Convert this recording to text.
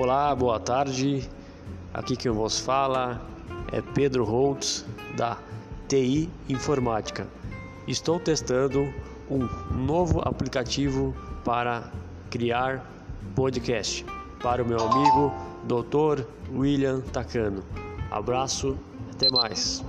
Olá, boa tarde. Aqui quem vos fala é Pedro Holtz da TI Informática. Estou testando um novo aplicativo para criar podcast para o meu amigo Dr. William Tacano. Abraço, até mais.